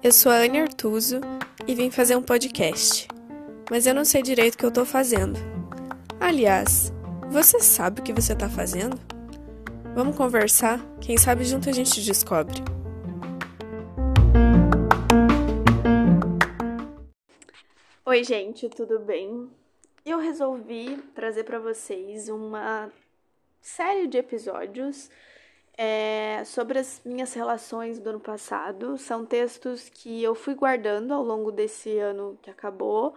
Eu sou a Anne Artuso e vim fazer um podcast, mas eu não sei direito o que eu tô fazendo. Aliás, você sabe o que você tá fazendo? Vamos conversar? Quem sabe junto a gente descobre. Oi, gente, tudo bem? Eu resolvi trazer para vocês uma série de episódios é, sobre as minhas relações do ano passado. São textos que eu fui guardando ao longo desse ano que acabou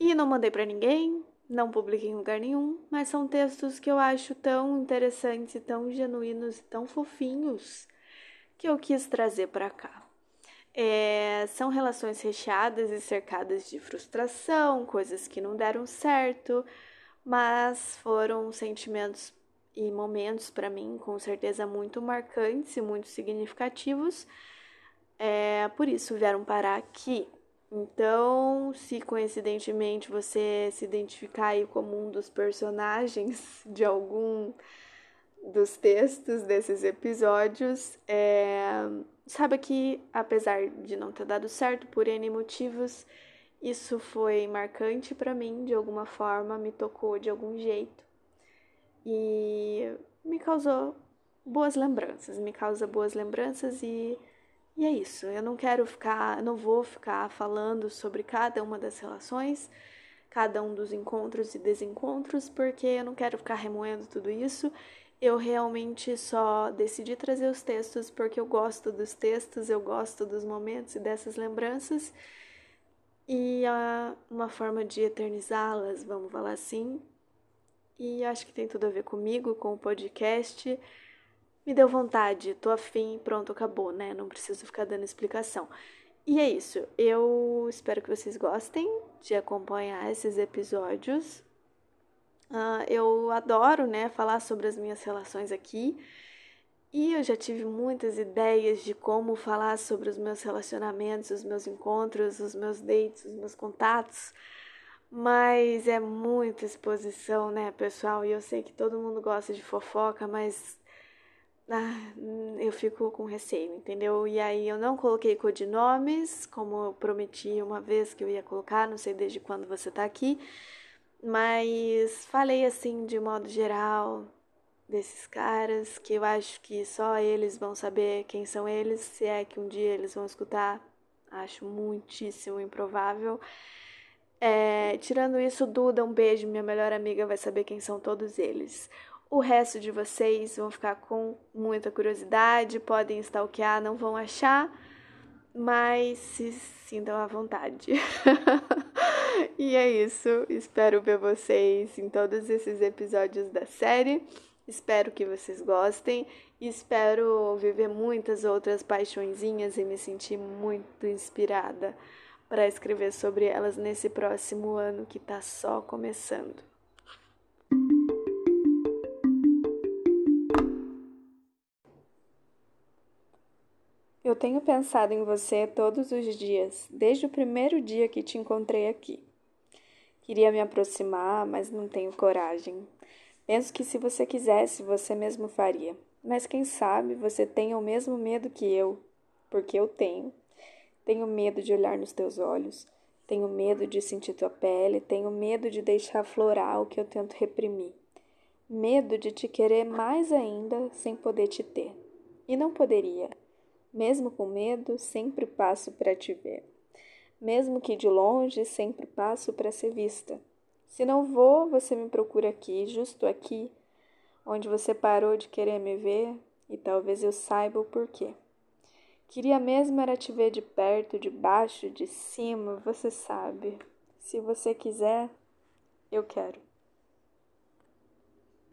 e não mandei para ninguém, não publiquei em lugar nenhum, mas são textos que eu acho tão interessantes, tão genuínos, tão fofinhos que eu quis trazer para cá. É, são relações recheadas e cercadas de frustração, coisas que não deram certo, mas foram sentimentos e momentos para mim com certeza muito marcantes e muito significativos. É, por isso vieram parar aqui. Então, se coincidentemente você se identificar aí como um dos personagens de algum dos textos desses episódios, é, saiba que, apesar de não ter dado certo por N motivos, isso foi marcante para mim de alguma forma, me tocou de algum jeito e me causou boas lembranças, me causa boas lembranças e, e é isso. Eu não quero ficar, não vou ficar falando sobre cada uma das relações, cada um dos encontros e desencontros, porque eu não quero ficar remoendo tudo isso. Eu realmente só decidi trazer os textos porque eu gosto dos textos, eu gosto dos momentos e dessas lembranças. E uh, uma forma de eternizá-las, vamos falar assim, e acho que tem tudo a ver comigo, com o podcast. Me deu vontade, tô afim, pronto, acabou, né? Não preciso ficar dando explicação. E é isso. Eu espero que vocês gostem de acompanhar esses episódios. Uh, eu adoro, né, falar sobre as minhas relações aqui. E eu já tive muitas ideias de como falar sobre os meus relacionamentos, os meus encontros, os meus dates, os meus contatos. Mas é muita exposição, né, pessoal? E eu sei que todo mundo gosta de fofoca, mas ah, eu fico com receio, entendeu? E aí eu não coloquei codinomes, como eu prometi uma vez que eu ia colocar, não sei desde quando você tá aqui, mas falei assim de modo geral desses caras que eu acho que só eles vão saber quem são eles, se é que um dia eles vão escutar. Acho muitíssimo improvável. É, tirando isso, Duda, um beijo, minha melhor amiga vai saber quem são todos eles. O resto de vocês vão ficar com muita curiosidade, podem stalkear, não vão achar, mas se sintam à vontade. e é isso, espero ver vocês em todos esses episódios da série. Espero que vocês gostem. Espero viver muitas outras paixõezinhas e me sentir muito inspirada para escrever sobre elas nesse próximo ano que está só começando. Eu tenho pensado em você todos os dias, desde o primeiro dia que te encontrei aqui. Queria me aproximar, mas não tenho coragem. Penso que se você quisesse, você mesmo faria. Mas quem sabe você tenha o mesmo medo que eu, porque eu tenho. Tenho medo de olhar nos teus olhos. Tenho medo de sentir tua pele. Tenho medo de deixar florar o que eu tento reprimir. Medo de te querer mais ainda sem poder te ter. E não poderia. Mesmo com medo, sempre passo para te ver. Mesmo que de longe, sempre passo para ser vista. Se não vou, você me procura aqui, justo aqui, onde você parou de querer me ver, e talvez eu saiba o porquê. Queria mesmo era te ver de perto, de baixo, de cima, você sabe. Se você quiser, eu quero.